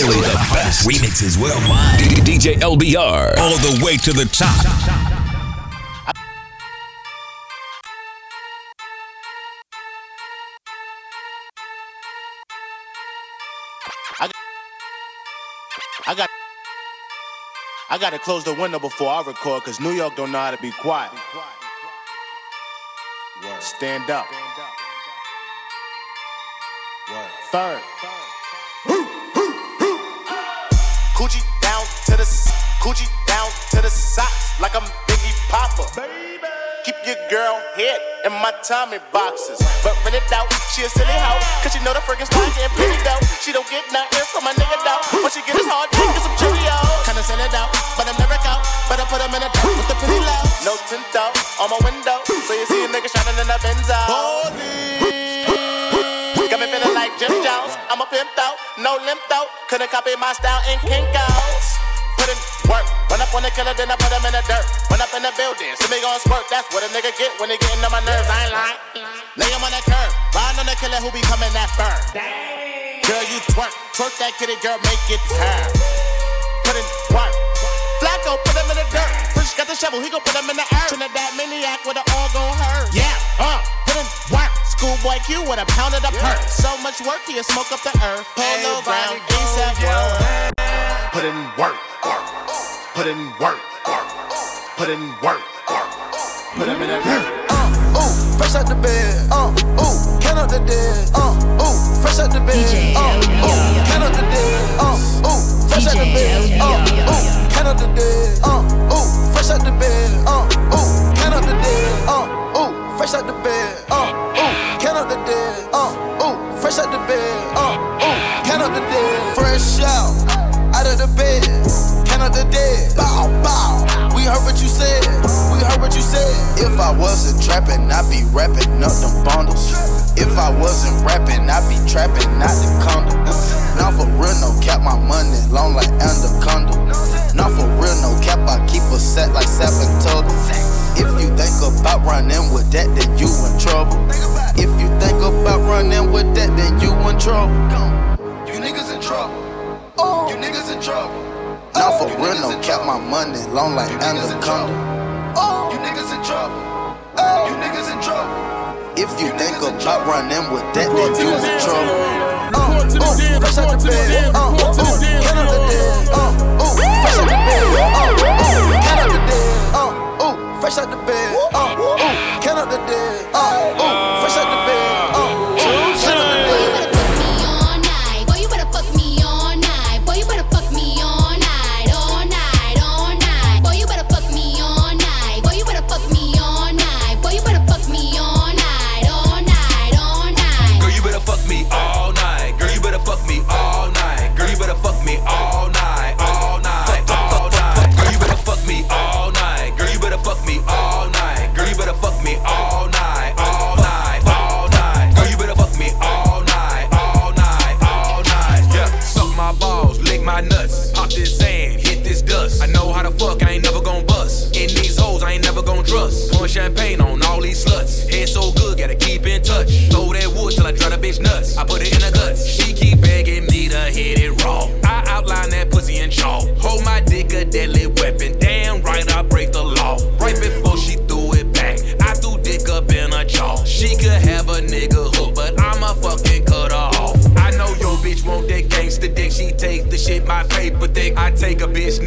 Only the best remixes worldwide. DJ LBR. All the way to the top. I got I gotta close the window before I record cause New York don't know how to be quiet. Stand up. Third. To the coochie down to the socks like I'm Biggie Popper. Keep your girl head in my Tommy boxes. But rent it out, she a silly hoe. Cause she know the friggin' style getting pretty dope. She don't get nothing from my nigga though. What she get is hard dick and some Cheerios. Kinda send it out, but I'm never out. Better put them in a dark with the pretty low. No tint out on my window. So you see a nigga shining in a Benzo. Got me feeling like Jim Jones. I'm a pimp out, no limp out. Couldn't copy my style in Kinko's. Put in work. Run up on the killer, then I put him in the dirt. Run up in the building, see me gon' squirt. That's what a nigga get when they getting on my nerves. I ain't lying. Lay him on the curb. Riding on the killer who be coming that fur. Girl, you twerk. Twerk that kitty, girl, make it turn. Put in work. Flacco, put him in the dirt. Fresh got the shovel, he gon' put him in the earth. Trinidad maniac with it all gon' hurt. Yeah, uh, put in work. Schoolboy Q with a pound of the perk. So much work, he'll smoke up the earth. Polo ground, ASAP world. Put in work, work. Put in work, work. Put in work, work. Put him in the dirt. Uh, ooh, fresh out the bed. Uh, ooh, count up the dead. Uh, ooh, fresh out the bed. DJ Uh, ooh, count up the dead. Uh, ooh, fresh out the bed. Uh, ooh, count up the dead. Uh, ooh, fresh out the bed. Uh, ooh, count up the dead. Uh, ooh, fresh out the bed. Uh, ooh, count up the dead. Uh, ooh, fresh out the bed. Uh, ooh, count up the dead. Fresh out, out of the bed. Count up the dead. Bow, bow. We heard what you said. We heard what you said. If I wasn't trapping, I'd be rapping up them bundles. If I wasn't rapping, I'd be trapping out the condo. Now for real, no cap, my money long like anaconda. Now for real, no cap, I keep a set like seven total. If you think about running with that, then you in trouble. If you think about running with that, then you in trouble. You niggas in trouble. You niggas in trouble. Now for real, no cap, my money long like anaconda. Oh, you niggas in trouble. Oh, you niggas in trouble. If you think about running with that, then you in trouble. Uh, ooh, fresh out the bed. Uh, ooh, count up the dead. Uh, ooh, fresh out the bed. Uh, ooh, the dead. Uh, ooh, fresh out the bed. Uh, ooh, count up the dead. Uh, ooh, fresh out the bed.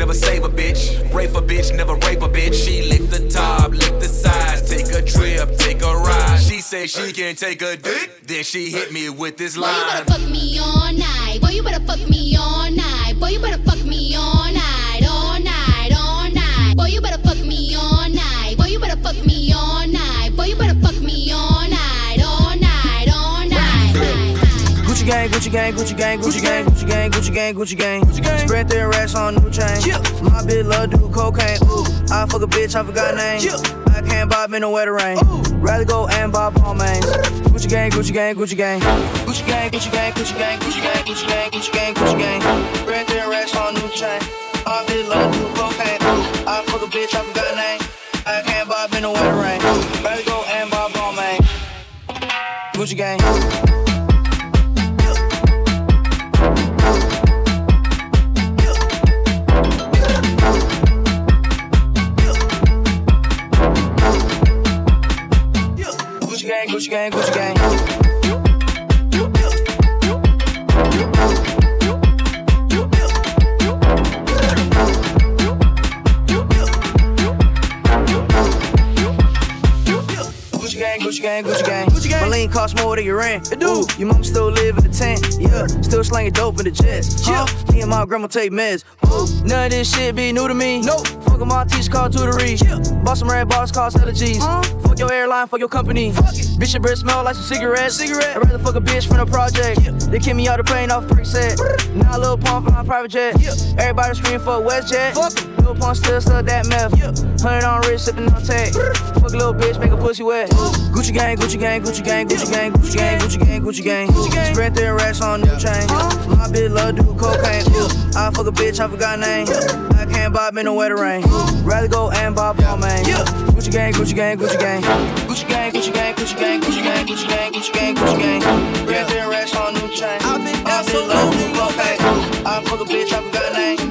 Never save a bitch. Rape a bitch, never rape a bitch. She lick the top, lick the sides. Take a trip, take a ride. She say she can take a dick, then she hit me with this line. Boy, you better fuck me all night. Boy, you better fuck me all night. Boy, you better fuck me all night, all night, all night. Boy, you better fuck me all night. Boy, you better fuck me all night. Gucci gang, Gucci gang, Gucci gang, Gucci gang, Gucci gang, Gucci gang, Gucci gang. Gucci gang. Spread their racks on new chain. My bitch love do cocaine. Ooh, I fuck a bitch, I forgot name. I can't bob in the wetter rain. Rather go and bob all mains. Gucci gang, Gucci gang, Gucci gang. Gucci gang, Gucci gang, Gucci gang, Gucci gang, Gucci gang, Gucci gang, Gucci gang. Spread their racks on new chain. My bitch love do cocaine. Ooh, I fuck a bitch, I forgot name. I can't bob in the wetter rain. Rather go and bob all mains. Gucci gang. Still dope in the jets. Yeah, me and my grandma take meds. Ooh, none of this shit be new to me. Nope. Fuck my teacher called tutory. Yeah. Bought some red bars, cost hella G's. Uh, fuck your airline, fuck your company. Fuck it. Bitch, your breath smell like some cigarettes. Cigarette. I'd rather fuck a bitch from the project. Yeah. They kick me out the plane off preset. Now a Lil Pump for my private jet. Yeah. Everybody scream for WestJet. Fuck em. Lil Pump still stuck that meth. Hundred on wrist, sipping on tech. Fuck a little bitch, make a pussy wet. Gucci gang, Gucci gang, Gucci gang, Gucci gang, Gucci gang, Gucci gang, Gucci gang. Gucci gang. Sprint their racks on new chain. My bitch love do cocaine. I fuck a bitch, I forgot name. I can't bob in the wetter rain. Rather go and bob all man. Gucci gang, Gucci gang, Gucci gang. Gucci gang, Gucci gang, Gucci gang, Gucci gang, Gucci gang, Gucci gang, Gucci gang. Sprint their racks on new chain. I've been My down so bitch love do cocaine. I fuck a bitch, I forgot name.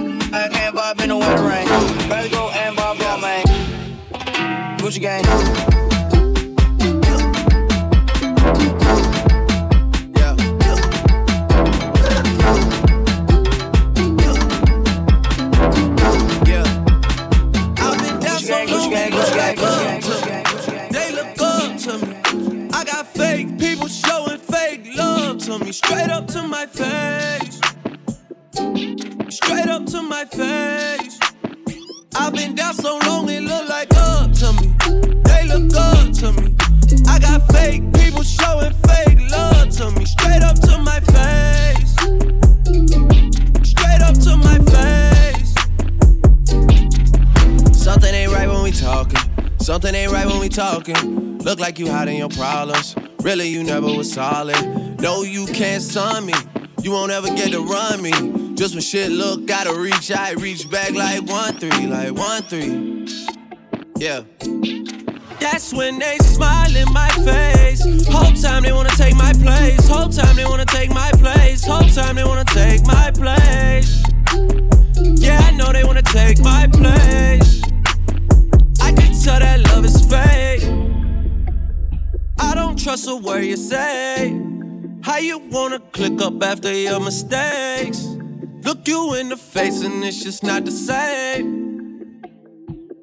To me. They look good to me. I got fake people showing fake love to me Straight up to my face. Straight up to my face. I've been down so long, it look like up to me. Look to me. I got fake people showing fake love to me. Straight up to my face. Straight up to my face. Something ain't right when we talking. Something ain't right when we talking. Look like you hiding your problems. Really, you never was solid. No, you can't sign me. You won't ever get to run me. Just when shit look, gotta reach, I reach back like one three, like one three. Yeah. That's when they smile in my face. Whole time they wanna take my place. Whole time they wanna take my place. Whole time they wanna take my place. Yeah, I know they wanna take my place. I can tell that love is fake. I don't trust a word you say. How you wanna click up after your mistakes? Look you in the face and it's just not the same.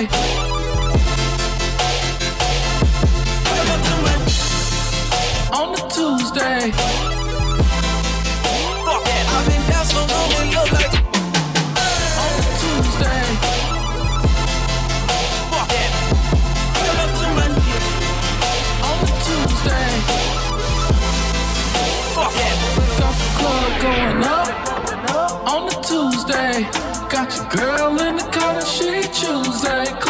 Hey. Girl in the and she Tuesday. Club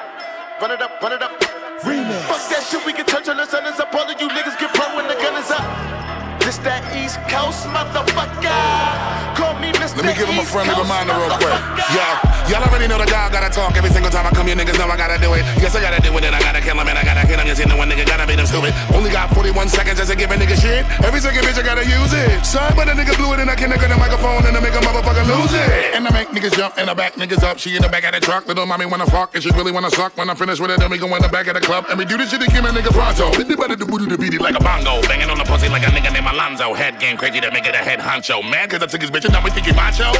run it up, run it up. Remix. Fuck that shit, we can turn till the sun is up. All of you niggas get pro when the gun is up. This that East Coast motherfucker. Call. Let me give him a friendly reminder real quick. Yeah. Y'all already know the guy gotta talk every single time I come. You niggas know I gotta do it. Yes, I gotta do it, and I gotta kill him, and I gotta kill him. You see, no one nigga gotta be them stupid. Only got 41 seconds just to give a nigga shit. Every second bitch, I gotta use it. Sorry, but a nigga blew it, and I can't get the microphone, and I make a motherfucker lose it. And I make niggas jump, and I back niggas up. She in the back of the truck. Little mommy wanna fuck, and she really wanna suck. When I finish with it, then we go in the back of the club, and we do this shit to give a nigga pronto. Hit the better to booty to beat it like a bongo. Banging on the pussy like a nigga named Alonzo. Head game crazy to make it a head honcho. Mad cause I took his bitch, and now we thinking macho?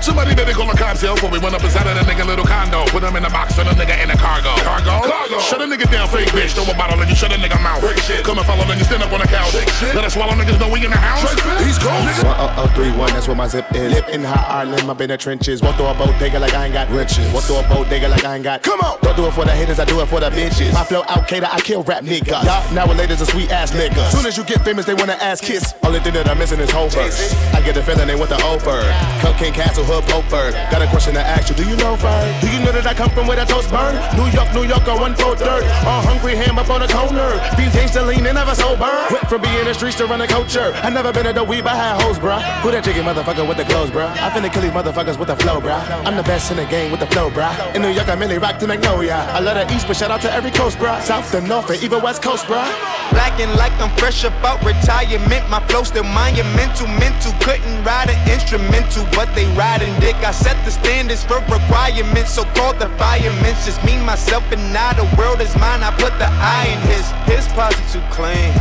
Somebody better call a cops here before we run up inside of that nigga little condo. Put him in a box, turn the nigga in the cargo. Cargo? Cargo. Shut a nigga down, fake bitch. Throw a bottle and you shut a nigga mouth. Come and follow, then you stand up on the couch. Let us swallow niggas know we in the house. He's cold. 1031, uh, uh, that's where my zip is. Live in hot Ireland, I've been in the trenches. Walk through a bodega like I ain't got riches. Walk through a bodega like I ain't got. Come on! Don't do it for the haters, I do it for the bitches. My flow out, cater, I kill rap niggas. Y'all nowadays a sweet ass nigga. Soon as you get famous, they wanna ass kiss. Only thing that I'm missing is Hofer. I get the feeling they want the over. Cocaine Castle, Hood, Poper. Got a question to ask you, do you know Fern? Do you know that I come from where the toast burn? New York, New York, on one four dirt. All hungry ham up on a corner. Beans changed to lean and never sober. Went from being in the streets to running culture. I never been at the weed, I had hoes, bruh. Who that chicken motherfucker with the clothes, bruh? I finna kill these motherfuckers with the flow, bruh. I'm the best in the game with the flow, bruh. In New York, I mainly rock to Magnolia. I love the East, but shout out to every coast, bruh. South to North and even West Coast, bruh. Blacking like I'm fresh about retirement. My flow still monumental, mental. Couldn't ride an instrumental, but they riding dick. I set the standards for requirements, so called the firemen. Just me, myself, and I. The world is mine. I put the eye in his. His posse too clean.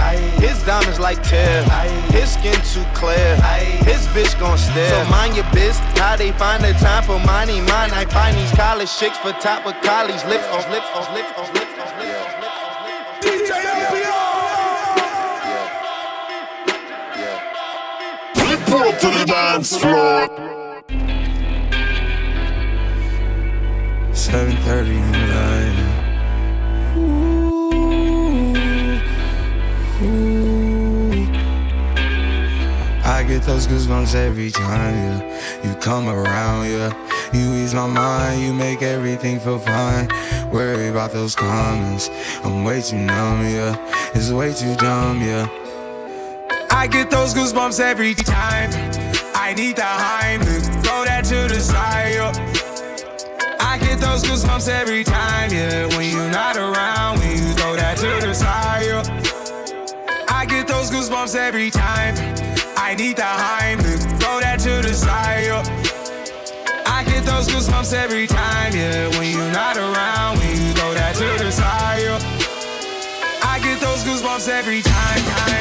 His diamonds like tear. His skin too clear. His bitch gon' stare. So mind your biz. How they find the time for money? Mine. I find these college chicks for top of college lips on lips on lips on lips on lips on lips. Report to the dance floor. 7:30 in the night. Ooh, ooh. I get those goosebumps every time, yeah. You come around, yeah. You ease my mind, you make everything feel fine. Worry about those comments. I'm way too numb, yeah. It's way too dumb, yeah. I get those goosebumps every time. I need the Heimlich, throw that to the side, yeah. Get those goosebumps every time, yeah. When you're not around, when you throw that to the side, yeah. I get those goosebumps every time. I need the Heimlich, throw that to the side, yeah. I get those goosebumps every time, yeah. When you're not around, when you throw that to the side, yeah. I get those goosebumps every time,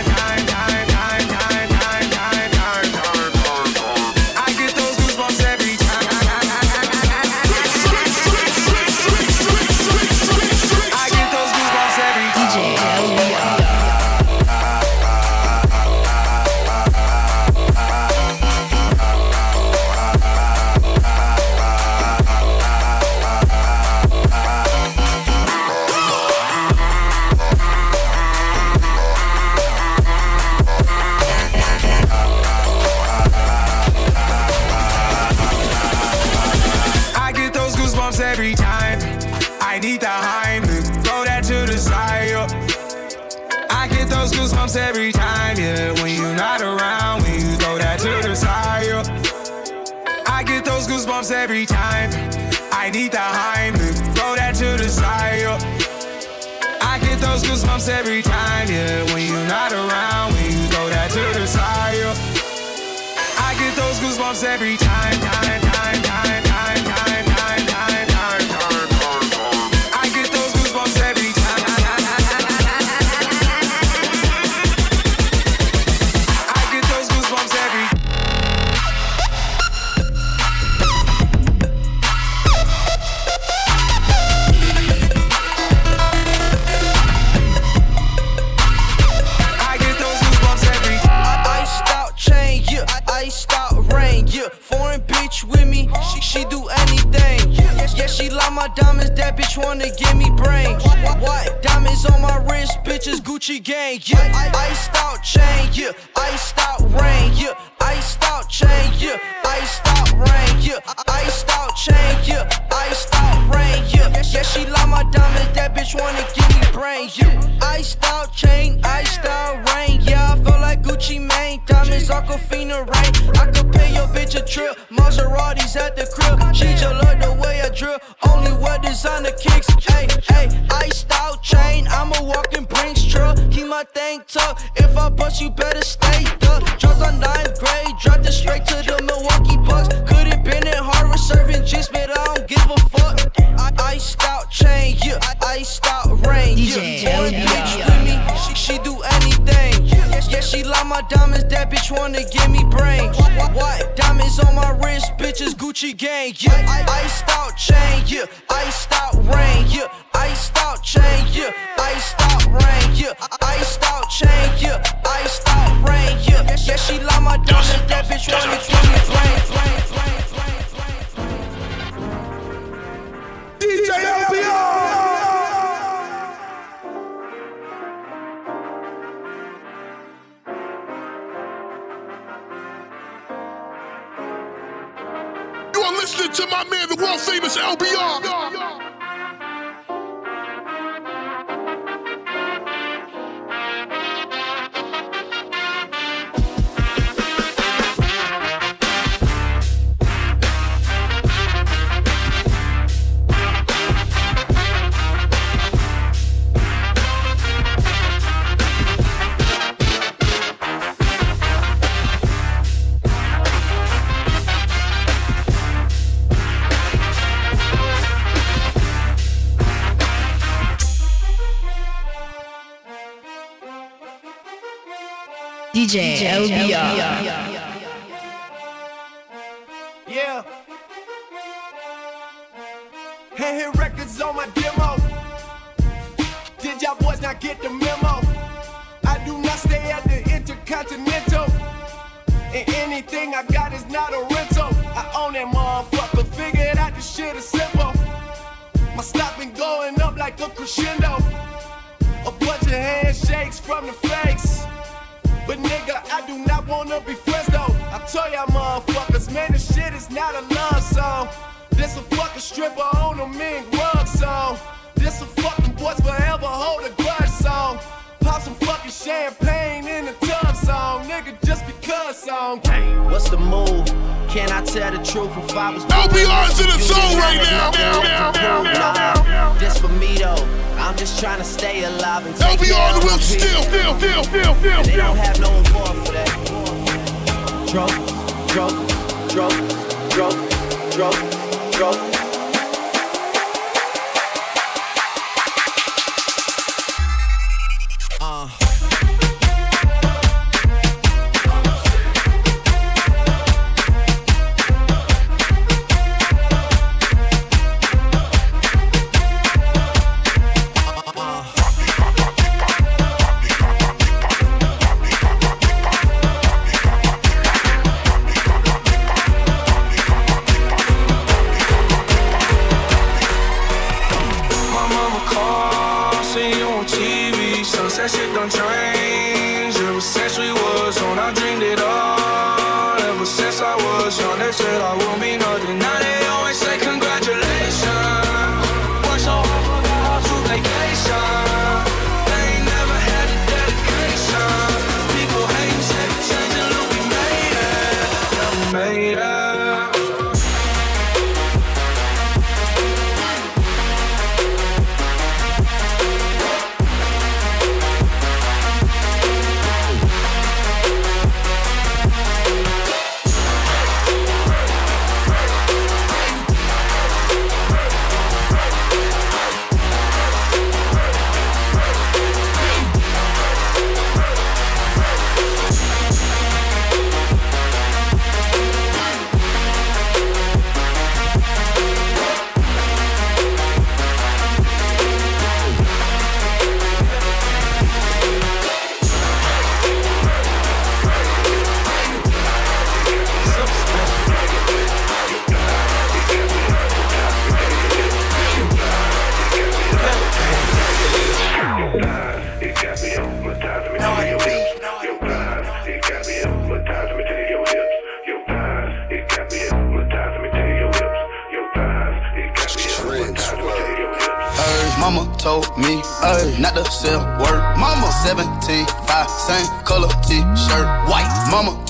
goosebumps every time. I need the Heimlich, throw that to the side. yeah. I get those goosebumps every time, yeah. When you're not around, when you throw that to the side. yeah. I get those goosebumps every time, time, she like my diamonds, that bitch wanna give me brain. What? Diamonds on my wrist, bitches Gucci gang, yeah. Iced out chain, yeah. Iced my DJ, LBR. Yeah. Hand hit records on my demo. Did y'all boys not get the memo? I do not stay at the Intercontinental. And anything I got is not a rental. I own that motherfucker. Figured out this shit is simple. My stock been going up like a crescendo. A bunch of handshakes from the fakes. But nigga, I do not wanna be friends though. I tell y'all motherfuckers, man, this shit is not a love song. This a fucking stripper on a mean rug song. This a fucking boys forever hold a grudge song. Pop some fucking champagne in the tub song. Nigga, just because song. What's the move? Can I tell the truth if I was LBR's in the zone and take LBR on the of wheel, my still, people. still, still, still, still, they don't have no reward for that. Drove, drove, drove, drove, drove, drove.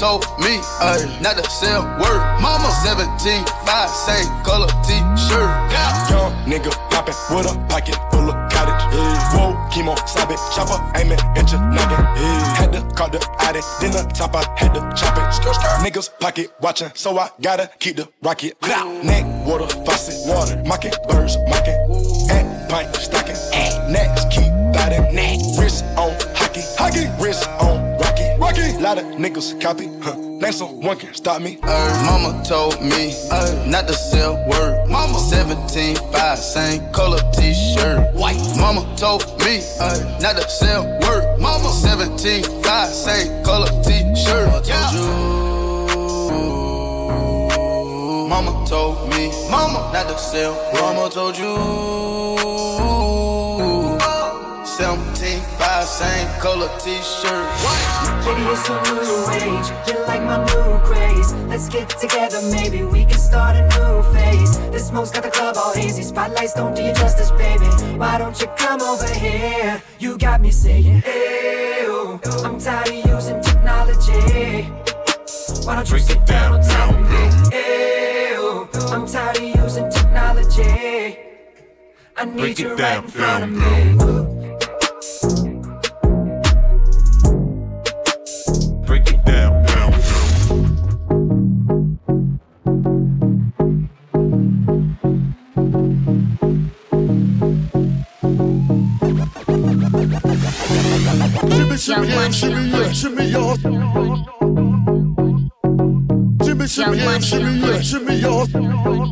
Told me ay, not to sell word. Mama 17, 5, same color t-shirt. Yeah. Young nigga poppin' with a pocket full of cottage. Yeah. Whoa, chemo, stop it, chopper, aim it, inch noggin. Yeah. Had to call the addict, then the top I had to chop it. Skr, skr. Niggas pocket watchin', so I gotta keep the rocket. Neck, water, faucet, water, mocking, birds, mocking. And pint, stocking, next, keep biting. Neck, wrist on Lot of niggas copy, huh? Name someone can stop me. Ay, mama told me ay, not to sell word. Mama 17, 5, same color t-shirt. White. Mama told me ay, not to sell word. Mama 17, 5, same color t-shirt. Mama told you. Mama told me, mama not to sell. Mama told you. 17, 5, same color t-shirt. Baby, it's a new age. You like my new craze. Let's get together, maybe we can start a new phase. This smoke's got the club all hazy. Spotlights don't do you justice, baby. Why don't you come over here? You got me saying, Ew. I'm tired of using technology. Why don't you sit down and tell me? Ew. I'm tired of using technology. I need you right in front of me. Shimmy, yeah, shimmy. Shimmy, yeah, shimmy, yeah, shimmy, yeah.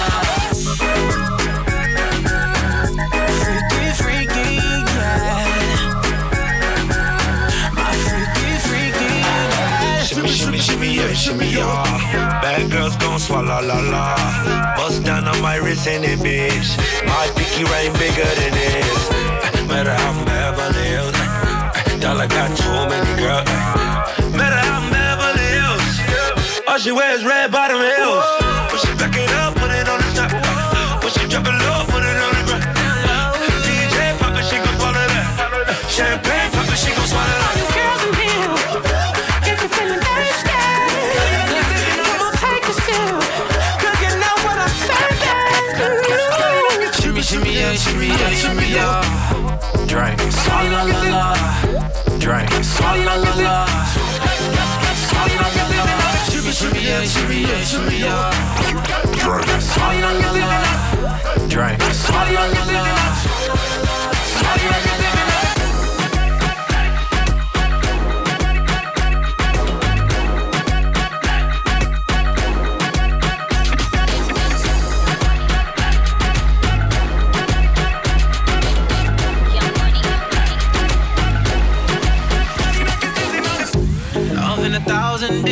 Shimmy, yeah, shimmy, yeah. Bad girls gon' swallow la la. Bust down on my wrist and it, bitch. My pinky ring bigger than this. Matter how I'm Beverly Hills. Dollar got too many girls. Matter how I'm Beverly Hills. All she wears red bottom heels. When she back it up, put it on the top. When she drop it low, put it on the ground. DJ pop it, she gon' swallow that. Champagne yeah. Drink, swalla la la. Drink, swalla la la. Swalla la la. Shimmy, shimmy, yeah, shimmy, yeah, shimmy, yeah. Drink, swalla la la. Drink, la la. La la.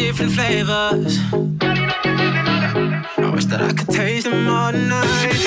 Different flavors. I wish that I could taste them all tonight.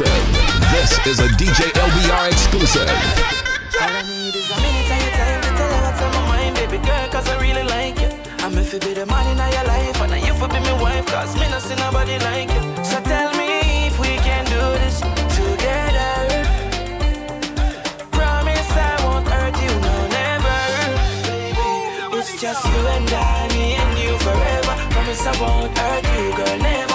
Exclusive. This is a DJ LBR exclusive. All I need is a minute of your time to tell what's on my mind, baby girl, cause I really like you. I'm in your life, and you for be my wife, cause me not see nobody like you. So tell me if we can do this together. Promise I won't hurt you, no, never. Baby, it's just you and I, me and you forever. Promise I won't hurt you, girl, never.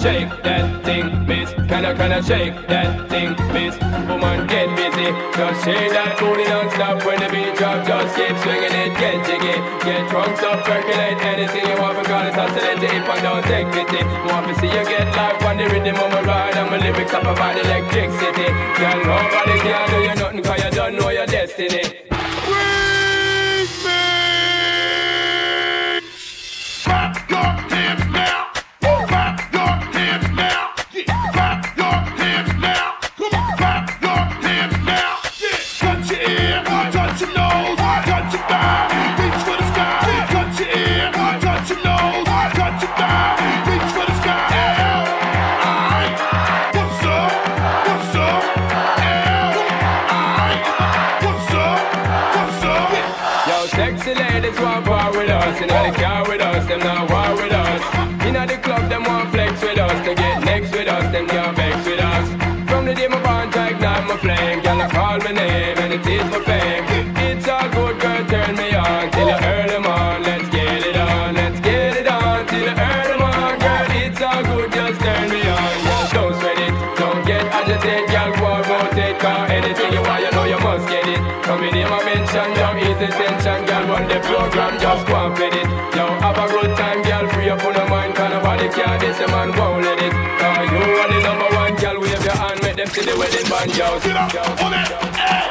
Shake that thing, miss. Kinda, kinda shake that thing, miss. Woman, get busy. Just shake that booty non-stop when the beat drop. Just keep swinging it, get jiggy. Get drunk up, percolate anything you want. It's oscillate it and don't take pity. Want to see you get live on the rhythm of my ride. And my lyrics up about electricity. Girl, nobody can do you nothing cause you don't know your destiny. Program, just go and fit it. Yo, have a good time, girl, free up on the mind, cause nobody care, this a man won't let it. Cause you are the number one, girl, wave your hand, make them see the wedding band, yo. Get up on get up.